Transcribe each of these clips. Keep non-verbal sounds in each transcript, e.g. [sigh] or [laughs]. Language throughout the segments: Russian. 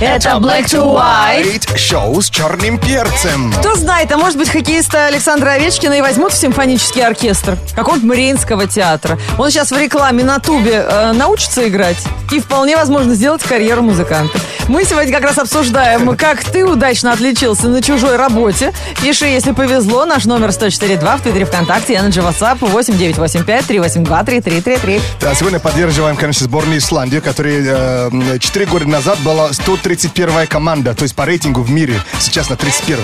Это Black to White. Шоу с черным перцем. Кто знает, а может быть хоккеиста Александра Овечкина и возьмут в симфонический оркестр какого-нибудь Мариинского театра. Он сейчас в рекламе на тубе э, научится играть и вполне возможно сделать карьеру музыканта. Мы сегодня как раз обсуждаем, [laughs] как ты удачно отличился на чужой работе. Пиши, если повезло, наш номер 104.2 в Твиттере, ВКонтакте, Energy WhatsApp 8985 382 3333. Да, сегодня поддерживаем, конечно, сборную Исландии, которая э, 4 года назад была 131 команда, то есть по рейтингу в мире, сейчас на 31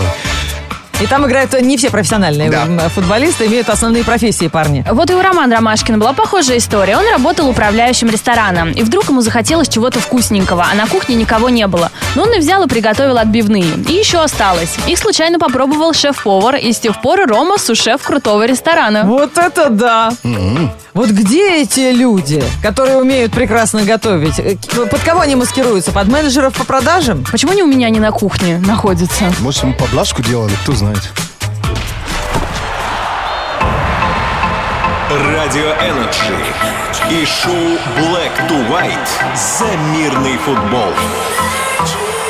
И там играют не все профессиональные Да. футболисты, имеют основные профессии парни. Вот и у Романа Ромашкина была похожая история. Он работал управляющим рестораном. И вдруг ему захотелось чего-то вкусненького, а на кухне никого не было. Но он и взял и приготовил отбивные. И еще осталось. Их случайно попробовал шеф-повар, и с тех пор Рома сушеф крутого ресторана. Вот это да! Вот где эти люди, которые умеют прекрасно готовить? Э, Под кого они маскируются? Под менеджеров по продажам? Почему они у меня не на кухне находятся? Может, ему поблажку делали, кто знает. Радио Energy и шоу Black to White за мирный футбол.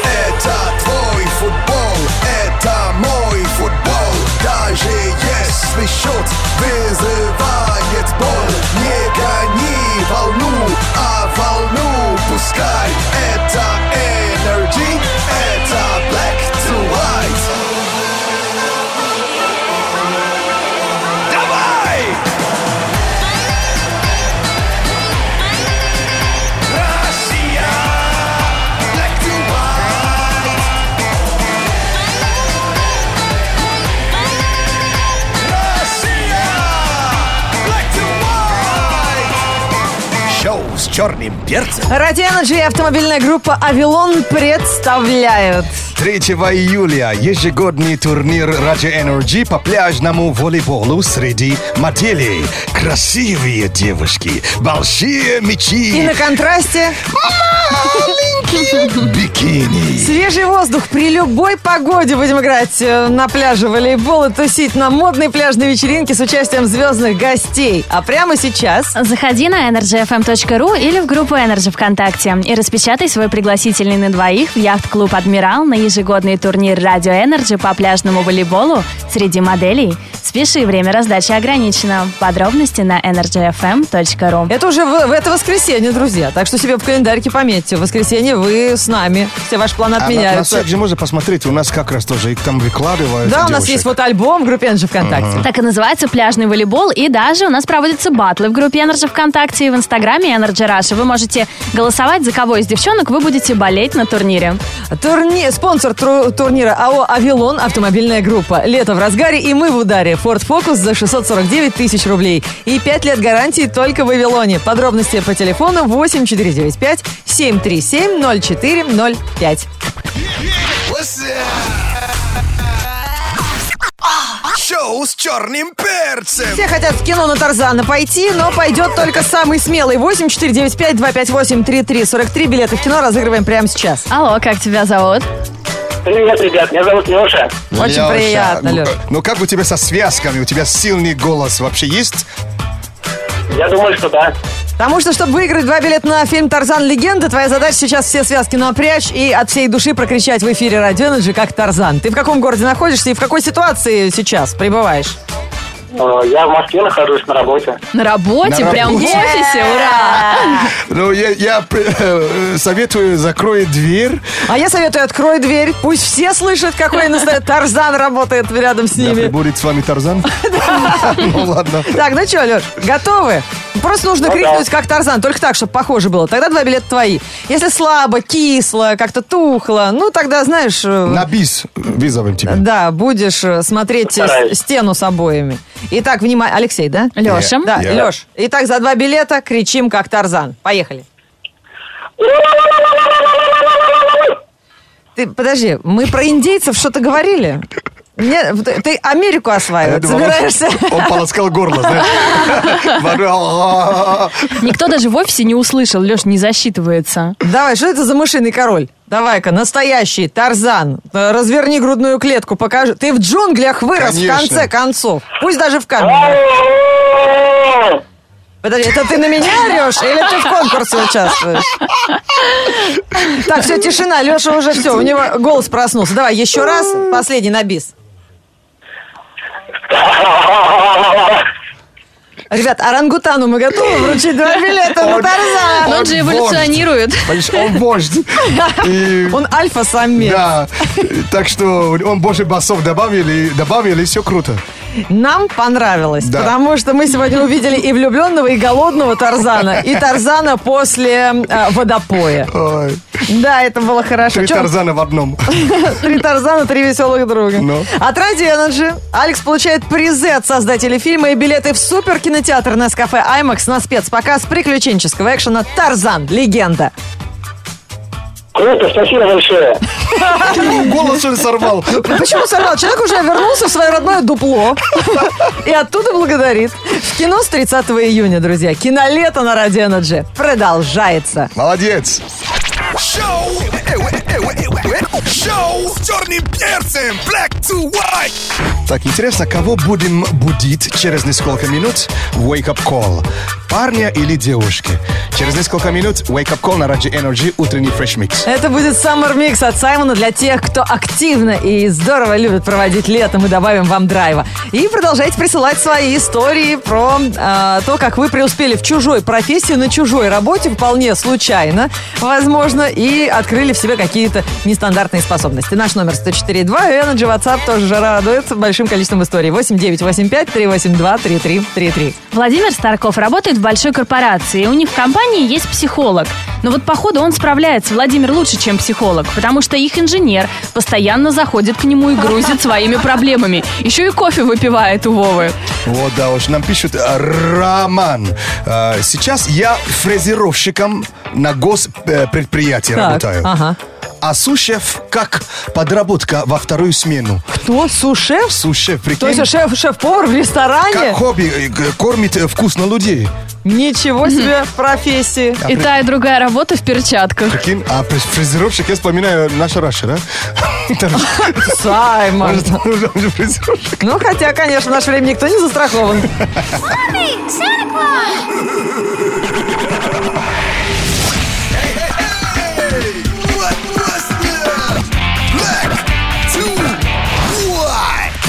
Это твой футбол, это мой футбол Даже если счет вызывает черным перцем. Радио Energy и автомобильная группа «Авилон» представляют. 3 июля ежегодный турнир Радио Energy по пляжному волейболу среди моделей. Красивые девушки, большие И мячи, на контрасте бикини. свежий воздух. При любой погоде будем играть э, на пляже волейбол и тусить на модной пляжной вечеринке с участием звездных гостей. А прямо сейчас... Заходи на energyfm.ru или в группу Energy ВКонтакте и распечатай свой пригласительный на двоих в яхт-клуб «Адмирал» на ежегодный турнир «Радио Energy» по пляжному волейболу среди моделей. Спеши, время раздачи ограничено. Подробности на energyfm.ru. Это уже в, в это воскресенье, друзья. Так что себе в календарике пометьте. В воскресенье вы с нами. Все ваши планы А на, на отменяются. же можно посмотреть, у нас как раз тоже их там выкладывают. да, у нас девушек. есть вот альбом в группе Энджи ВКонтакте. Так и называется пляжный волейбол. И даже у нас проводятся батлы в группе Energy ВКонтакте и в Инстаграме Energy Russia. Вы можете голосовать, за кого из девчонок вы будете болеть на турнире. Турни... Спонсор тру- турнира АО «Авилон» автомобильная группа. Лето в разгаре, и мы в ударе. Ford Focus за 649 тысяч рублей. И 5 лет гарантии только в «Авилоне». Подробности по телефону 8495 737 0405. What's that? Шоу с черным перцем Все хотят в кино на Тарзана пойти, но пойдет только самый смелый. 8495 258 3343. Билеты в кино разыгрываем прямо сейчас. Алло, как тебя зовут? Привет, ребят, меня зовут Леша. Очень Лёша, приятно, ну, Лёш. Ну как у тебя со связками? У тебя сильный голос вообще есть? Я думаю, что да. Потому что, чтобы выиграть два билета на фильм «Тарзан. Легенда», твоя задача сейчас все связки напрячь и от всей души прокричать в эфире Радио Energy как Тарзан. Ты в каком городе находишься и в какой ситуации сейчас пребываешь? Э, Я в Москве нахожусь на работе. На работе, На прям в работе. офисе, ура! Ну, я, я, э, советую закрой дверь. А я советую, открой дверь, пусть все слышат, какой [laughs] настоящий Тарзан работает рядом с Да, ними. будет с вами Тарзан. [laughs] Ну ладно. Так, ну что, Леш, готовы? Просто нужно Ну да. крикнуть, как Тарзан, только так, чтобы похоже было. Тогда два билета твои. Если слабо, кисло, как-то тухло, ну тогда, знаешь... э, На бис вызовем тебя. Да, будешь смотреть стену с обоями. Итак, внимание, Алексей, да? Леша. Да, Я. Леш. Итак, за два билета кричим, как Тарзан. Поехали. Ты, подожди, мы про индейцев что-то говорили? Нет, ты- Америку осваивать он- собираешься? [laughs] Он полоскал горло, знаешь. [laughs] Никто даже в офисе не услышал. Леш, не засчитывается. Давай, что это за мышиный король? Давай-ка, настоящий Тарзан. Э, Разверни грудную клетку, покажи. Ты в джунглях вырос Конечно. в конце концов. Пусть даже в камере. Подожди, это ты на меня орешь или ты в конкурсе участвуешь? Так, все, тишина. Леша уже все, у него голос проснулся. Давай еще раз, последний на бис. Ребят, орангутану мы готовы вручить два билета на Но Тарзана. он же эволюционирует. Он вождь. [laughs] И- Он альфа-самец. Да, так что он больше басов добавили, добавили, все круто. Нам понравилось, Да. потому что мы сегодня увидели и влюбленного, и голодного Тарзана, и Тарзана после э, водопоя. Ой, Да, это было хорошо. Три Чё- Тарзана в одном. [laughs] Три Тарзана, три веселых друга. Ну. От Ради Energy Алекс получает призы от создателей фильма и билеты в супер кинотеатр на кафе IMAX на спецпоказ приключенческого экшена «Тарзан. Легенда». Круто, спасибо большое. Голос что ли сорвал? Ну, Почему сорвал? Человек уже вернулся в свое родное дупло и оттуда благодарит. В кино с 30 июня, друзья. Кинолето на Ради Energy продолжается. Молодец. Шоу, э, шоу с черным перцем. Black to white. Так, интересно, кого будем будить через несколько минут в Wake Up Call? Парня или девушки? Через несколько минут Wake Up Call на Раджи Energy утренний фреш микс. Это будет Summer Mix от Саймона для тех, кто активно и здорово любит проводить лето. Мы добавим вам драйва. И продолжайте присылать свои истории про э, то, как вы преуспели в чужой профессии, на чужой работе, вполне случайно, возможно, и открыли в себе какие-то нестандартные способности. Наш номер 104.2 и Energy WhatsApp тоже же радует большим количеством историй. 8985 382 3333. Владимир Старков работает в большой корпорации, и у них в компании есть психолог. Но вот походу он справляется, Владимир, лучше, чем психолог, потому что их инженер постоянно заходит к нему и грузит своими проблемами. Еще и кофе выпивает у Вовы. Вот, да, уж нам пишут э, Роман. э, Сейчас я фрезеровщиком на госпредприятии Так, работаю. ага. А сушеф как подработка во вторую смену. Кто? Сушеф? Сушеф, То прикинь, есть шеф, шеф-повар в ресторане? как хобби э, кормит э, вкусно людей. Ничего себе профессии. И та, и другая работа в перчатках. Прикинь, а фрез- фрезеровщик, я вспоминаю наша Раша, да? [laughs] Саймон. Ну, хотя, конечно, в наше время никто не застрахован. What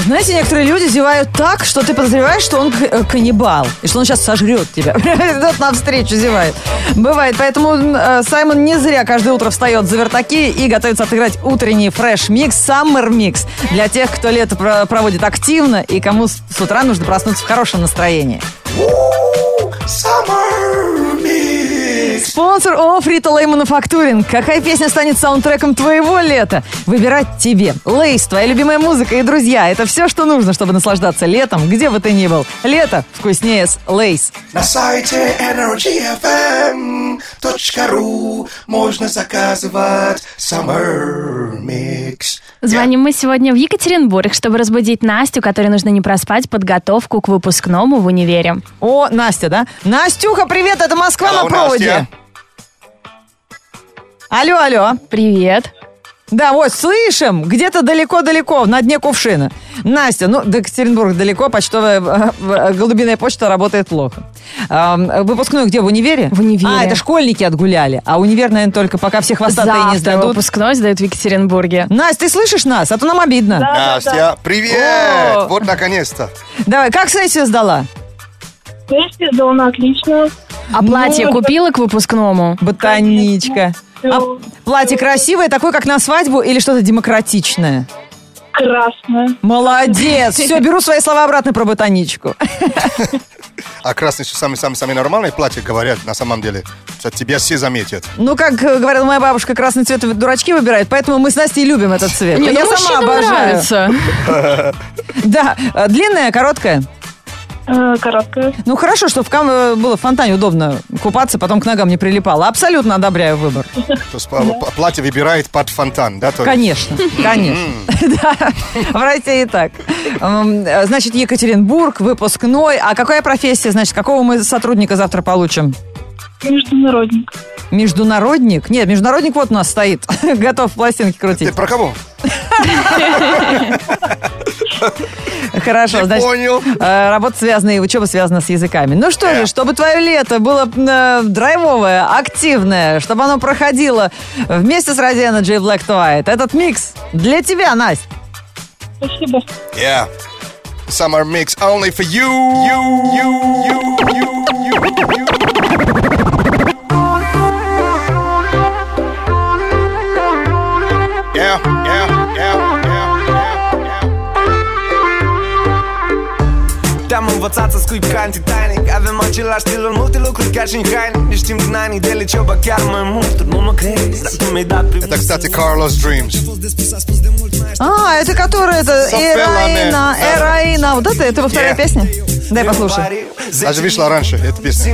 Знаете, некоторые люди зевают так, что ты подозреваешь, что он э, каннибал. И что он сейчас сожрет тебя. [laughs] Идет навстречу, зевает. Бывает. Поэтому э, Саймон не зря каждое утро встает за вертаки и готовится отыграть утренний fresh mix, summer mix. Для тех, кто лето про- проводит активно и кому с с утра нужно проснуться в хорошем настроении. Summer. Спонсор ООО «Фрито Лей Мануфактуринг». Какая песня станет саундтреком твоего лета? Выбирать тебе. Lay's, твоя любимая музыка и друзья. Это все, что нужно, чтобы наслаждаться летом, где бы ты ни был. Лето вкуснее с Lay's. На сайте energyfm.ru можно заказывать Summer Mix. Звоним мы сегодня в Екатеринбург, чтобы разбудить Настю, которой нужно не проспать подготовку к выпускному в универе. О, Настя, да? Настюха, привет, это Москва Алло, на проводе. Настя. Алло, алло. Привет. Да, вот, слышим, где-то далеко-далеко, на дне кувшина. Настя, ну, до Екатеринбурга далеко, почтовая э, э, голубиная почта работает плохо. Эм, выпускной где, в универе? В универе. А, это школьники отгуляли, а универ, наверное, только пока все хвостатые не сдадут. выпускной сдают в Екатеринбурге. Настя, ты слышишь нас? А то нам обидно. Настя, привет! О. Вот наконец-то. Давай, как сессию сдала? Вместе дома отлично. А платье купила к выпускному? Ботаничка. А платье красивое, такое, как на свадьбу, или что-то демократичное? красное. Молодец! Все, [laughs] беру свои слова обратно про ботаничку. А красный самые-самые нормальные платья, говорят, на самом деле. Тебя все заметят. Ну, как э, говорила моя бабушка, красный цвет дурачки выбирают, поэтому мы с Настей любим этот цвет. Не, Я ну, сама обожаю. нравится. [laughs] Да, э, длинная, короткая. Э, Короткое. Ну, хорошо, что в кам- э, было в фонтане удобно купаться, потом к ногам не прилипало. Абсолютно одобряю выбор. То есть платье выбирает под фонтан, да? то? Конечно, конечно. [laughs] Да, в России так. Э, Значит, Екатеринбург, выпускной. А какая профессия, значит, какого мы сотрудника завтра получим? Международник. Международник? Нет, международник вот у нас стоит. [laughs] Готов пластинки Ты крутить. про кого? [laughs] [laughs] Хорошо, значит, понял. э, работа связана и учеба связана с языками. Ну что же, чтобы твое лето было э, драйвовое, активное, чтобы оно проходило вместе с Radio Energy и Black to White. Этот микс для тебя, Настя. Спасибо. Yeah. Summer mix only for you. You, you, you, you, you, you. Te-am învățat să scui ca Titanic Avem același stil în multe lucruri, chiar și în haine Ne știm din anii de liceu, ba chiar mai mult nu mă crezi, dar tu mi-ai dat Это, kстати, Carlos Dreams. А, это которая, это Эраина, Эраина. Вот это, это во вторая Yeah. песня? Дай послушай. Даже вышла раньше, эта песня.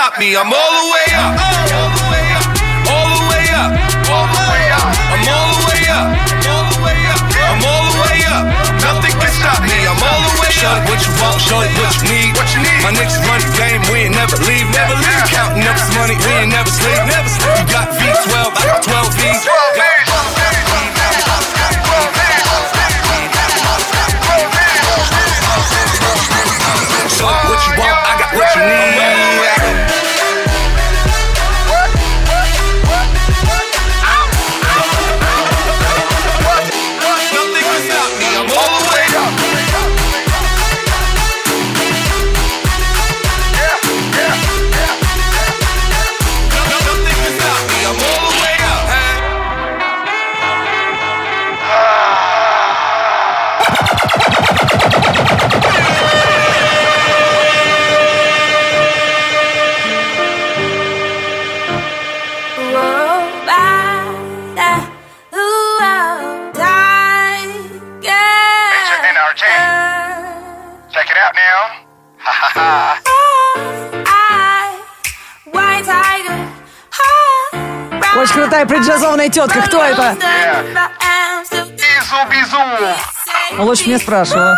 Stop me, I'm all the way up. All the way up All the way up. All the way up I'm all the way up All the way up. I'm all the way up. Nothing can stop me, I'm all the way up. Show what you want, show what you need. What you need. My niggas run the game, we ain't never leave. Never leave. Counting up this money, we ain't never sleep. Never sleep. You got V12, I got 12 V's. Show what you want, I got what you need тетка. Кто это? Изу-бизу. Лучше мне спрашивала.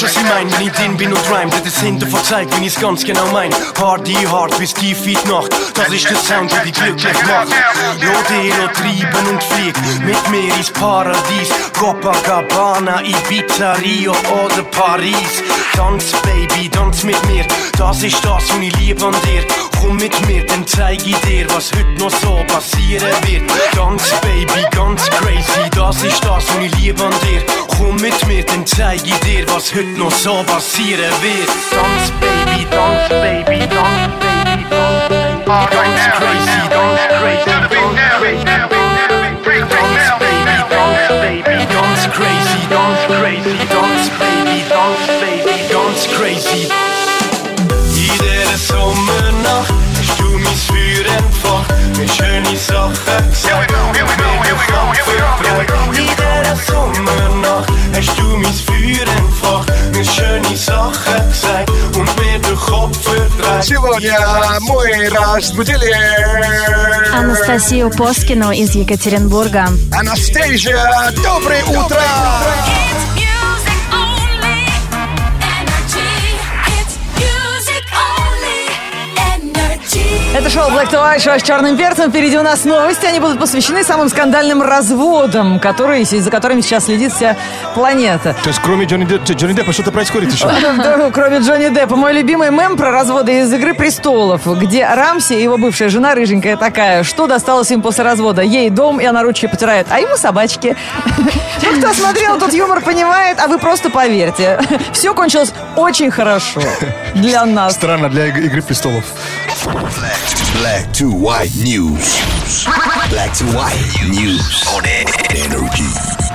precious wenn ich drin bin und rhyme, das ist hinter verzeiht, wenn ich's ganz genau mein. Party hard in die Nacht, das ist der Sound, der dich glücklich macht. Rodeo treiben und flieg, mit mir ins Paradies. Copacabana, Ibiza, Rio oder Paris. Tanz, Baby, tanz mit mir, das ist das, was ich liebe an dir. Komm mit mir, dann zeig ich dir, was heute noch so passieren wird. Ganz, Baby, ganz crazy, das ist das, was ich liebe an dir. Komm mit mir, dann zeig ich dir, was heute noch so zo was hier. Dance baby, dance baby, dance baby, dance. Dance crazy, dance crazy, dance crazy. Dance baby, dance baby, dance crazy, dance crazy, dance baby, dance baby, dance crazy. Iedere zomernacht stuur mich für en Fach mit schönen Sachen gesagt. Iedere Sommernacht hast du mich für en Fach. Сегодня мы разбудили Анастасию Поскину из Екатеринбурга. Анастасия, доброе утро! Это шоу Black to White, шоу с черным перцем. Впереди у нас новости. Они будут посвящены самым скандальным разводам, которые, за которыми сейчас следит вся планета. То есть кроме Джонни, Деп- Джонни Деппа что-то происходит еще? [laughs] Кроме Джонни Деппа. Мой любимый мем про разводы из «Игры престолов», где Рамси и его бывшая жена, рыженькая такая, что досталось им после развода? Ей дом, и она ручки потирает, а ему собачки. [laughs] Ну, кто смотрел, тот юмор понимает, а вы просто поверьте. [laughs] Все кончилось очень хорошо для нас. Странно для Иг- Игры престолов. Black to white news. Black to white news on energy.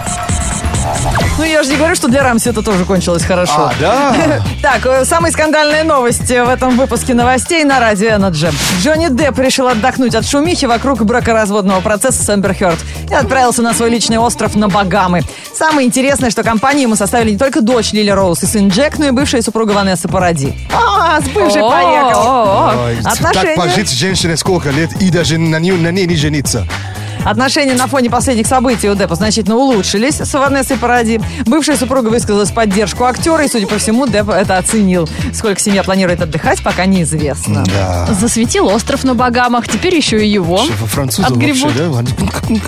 Ну, я же не говорю, что для Рамси это тоже кончилось хорошо. А, да? [laughs] Так, э, самые скандальные новости в этом выпуске новостей на радио Energy. Джонни Депп решил отдохнуть от шумихи вокруг бракоразводного процесса с Эмбер Хёрд и отправился на свой личный остров на Багамы. Самое интересное, что компанию ему составили не только дочь Лили Роуз и сын Джек, но и бывшая супруга Ванесса Паради. А, с бывшей О, поехал. Ой, Так Отношения... пожить с женщиной сколько лет и даже на ней не жениться. Отношения на фоне последних событий у Деппа значительно улучшились с Ванессой Паради. Бывшая супруга высказалась в поддержку актера, и, судя по всему, Депп это оценил. Сколько семья планирует отдыхать, пока неизвестно. Да. Засветил остров на Багамах, теперь еще и его. Французы Отгребут. вообще, да? Ну,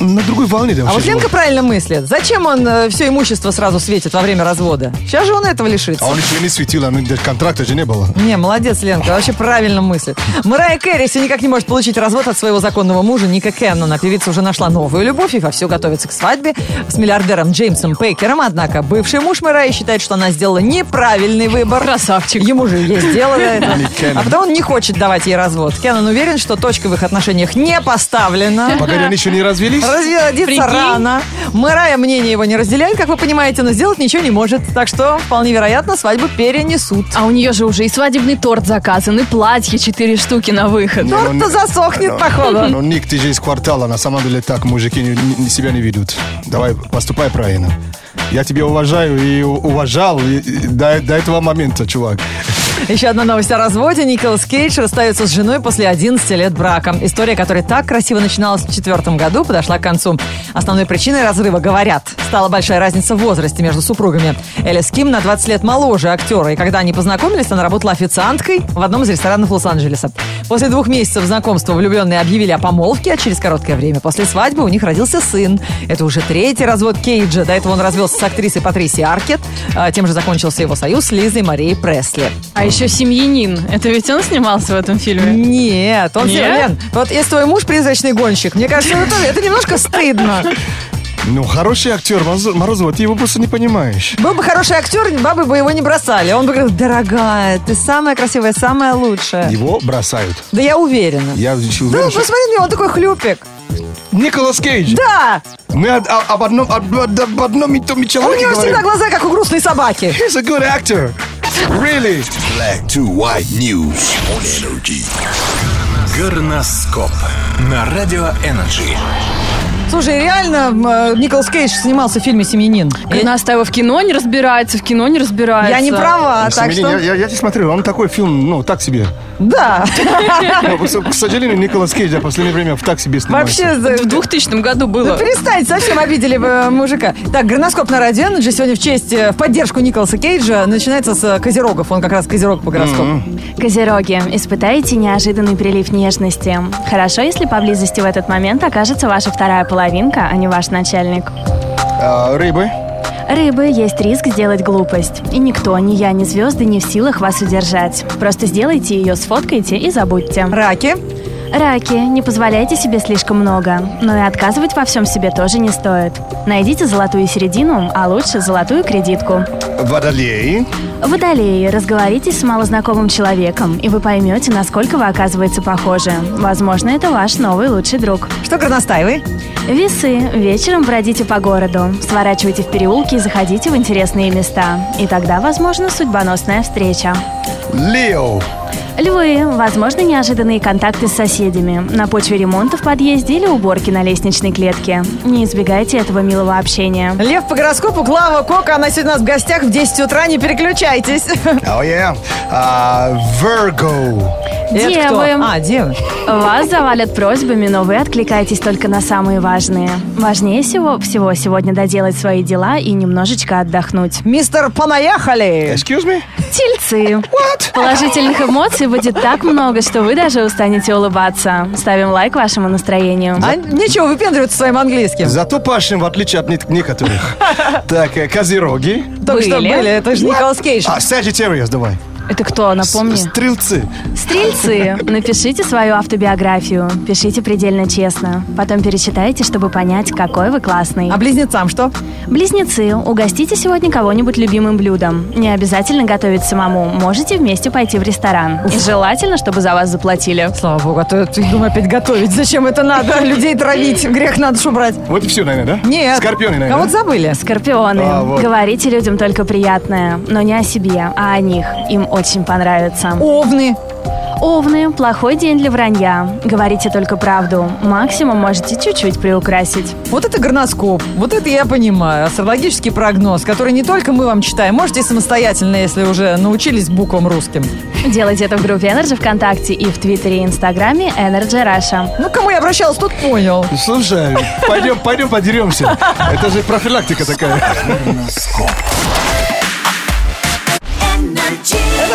ну, на другой волне, да, А вот Ленка правильно мыслит. Зачем он все имущество сразу светит во время развода? Сейчас же он этого лишится. А он еще не светил, а ну, даже контракта же не было. Не, молодец, Ленка, вообще правильно мыслит. Мэрайя Кэрри все никак не может получить развод от своего законного мужа Ника Кеннона. Певица уже нашла новую любовь и вовсю готовится к свадьбе с миллиардером Джеймсом Пейкером. Однако бывший муж Мэрайи считает, что она сделала неправильный выбор. Красавчик. Ему же есть дело до этого. А потому он не хочет давать ей развод. Кеннон уверен, что точка в их отношениях не поставлена. Погоди, они еще не развелись? Разводиться рано. Мэрайя мнение его не разделяет, как вы понимаете, но сделать ничего не может. Так что, вполне вероятно, свадьбу перенесут. А у нее же уже и свадебный торт заказан, и платье четыре штуки на выход. Торт-то засохнет, походу. Ну, Ник, ты же из квартала, на самом деле так мужики не- не- себя не ведут. Давай, поступай правильно. Я тебя уважаю и уважал и- и до, до этого момента, чувак. Еще одна новость о разводе. Николас Кейдж расстается с женой после 11 лет брака. История, которая так красиво начиналась в четвертом году, подошла к концу. Основной причиной разрыва, говорят, стала большая разница в возрасте между супругами. Элис Ким на 20 лет моложе актера, и когда они познакомились, она работала официанткой в одном из ресторанов Лос-Анджелеса. После двух месяцев знакомства влюбленные объявили о помолвке, а через короткое время после свадьбы у них родился сын. Это уже третий развод Кейджа. До этого он развелся с актрисой Патрисией Аркет. А, Тем же закончился его союз с Лизой Марией Пресли. А еще семьянин. Это ведь он снимался в этом фильме? Нет, он Нет? Лен, вот если твой муж призрачный гонщик, мне кажется, это, это немножко стыдно. Ну, хороший актер, Мороз- Морозова, ты его просто не понимаешь. Был бы хороший актер, бабы бы его не бросали. Он бы говорил, дорогая, ты самая красивая, самая лучшая. Его бросают. Да я уверена. Я еще Да, уверен, что- посмотри на него, он такой хлюпик. Николас Кейдж. Да, Мы об, об одном, об, об одном и том у человеке него говорим. всегда глаза, как у грустной собаки. He's a good actor. Really? Black to white news on energy. Горноскоп на Радио Energy. Слушай, реально э, Николас Кейдж снимался в фильме «Семьянин». Я, Настя в кино не разбирается, в кино не разбирается. я не права, так Семенин, что... я, я, я не смотрел, он такой фильм, ну, так себе. Да. Ну, к, к сожалению, Николас Кейдж в последнее время в так себе снимается. Вообще... В 2000 году Да было. перестань, совсем обидели э, мужика. Так, горноскоп на радио Energy сегодня в честь, э, в поддержку Николаса Кейджа начинается с козерогов. Он как раз козерог по гороскопу. Козероги, испытаете неожиданный прилив нежности. Хорошо, если поблизости в этот момент окажется ваша вторая половинка, а не ваш начальник. А, рыбы. Рыбы, есть риск сделать глупость. И никто, ни я, ни звезды не в силах вас удержать. Просто сделайте ее, сфоткайте и забудьте. Раки. Раки, не позволяйте себе слишком много, но и отказывать во всем себе тоже не стоит. Найдите золотую середину, а лучше золотую кредитку. Водолеи. Водолеи, разговоритесь с малознакомым человеком, и вы поймете, насколько вы, оказывается, похожи. Возможно, это ваш новый лучший друг. Что горностаевый? Весы. Вечером бродите по городу, сворачивайте в переулки и заходите в интересные места. И тогда, возможно, судьбоносная встреча. Лео. Львы. Возможно, неожиданные контакты с соседями на почве ремонта в подъезде или уборки на лестничной клетке. Не избегайте этого милого общения. Лев по гороскопу, Клава Кока. Она сегодня у нас в гостях в 10 утра. Не переключайтесь. [laughs] Oh, yeah. А, Virgo. Это кто? Девы. А, девы. Вас завалят просьбами, но вы откликаетесь только на самые важные. Важнее всего, всего сегодня доделать свои дела и немножечко отдохнуть. Мистер Понаехали. Excuse me? Тельцы. Положительных эмоций будет так много, что вы даже устанете улыбаться. Ставим лайк вашему настроению. А ничего, выпендриваться своим английским. Зато пашем, в отличие от не- некоторых. Так, э, козероги. Только что Были. были. Это же Николас Кейдж. А, Sagittarius, давай. Это кто, напомни? Стрелцы. Стрельцы, напишите свою автобиографию. Пишите предельно честно. Потом перечитайте, чтобы понять, какой вы классный. А близнецам что? Близнецы, угостите сегодня кого-нибудь любимым блюдом. Не обязательно готовить самому. Можете вместе пойти в ресторан. И желательно, чтобы за вас заплатили. Слава богу, а то я думаю опять готовить. Зачем это надо? Людей травить. Грех надо убрать. Вот и все, наверное, да? Нет. Скорпионы, наверное. Кого-то забыли. Скорпионы. А, вот. Говорите людям только приятное, но не о себе, а о них. Им очень понравится. Овны. Овны. Плохой день для вранья. Говорите только правду. Максимум можете чуть-чуть приукрасить. Вот это горноскоп. Вот это я понимаю. Астрологический прогноз, который не только мы вам читаем. Можете самостоятельно, если уже научились буквам русским. Делайте это в группе Energy ВКонтакте и в Твиттере и Инстаграме Energy Russia. Ну, кому я обращалась, тот понял. Слушай, пойдем, пойдем подеремся. Это же профилактика такая.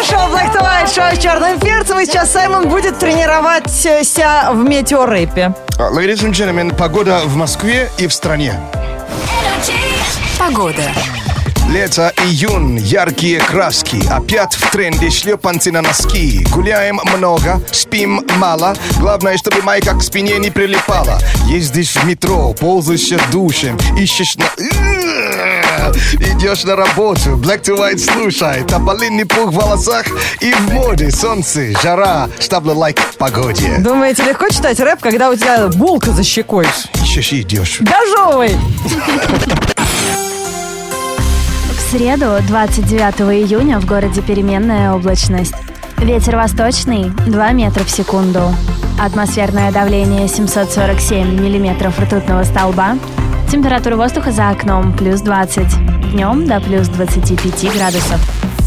Это шоу Black to White, шоу с черным перцем. И сейчас Саймон будет тренироваться в метеорэпе. Ladies and gentlemen, погода в Москве и в стране. Погода. Лето, июнь, яркие краски. Опять в тренде шлепанцы на носки. Гуляем много, спим мало. Главное, чтобы майка к спине не прилипала. Ездишь в метро, ползаешь душем Ищешь на... Идешь на работу, Black to White слушай. Тополиный пух в волосах и в моде. Солнце, жара, штабла лайк погоде. Думаете, легко читать рэп, когда у тебя булка за щекой? Ищешь и идешь. Дожевывай! [laughs] Среду, 29 июня, в городе переменная облачность. Ветер восточный 2 метра в секунду. Атмосферное давление 747 миллиметров ртутного столба. Температура воздуха за окном плюс 20. Днем до плюс 25 градусов.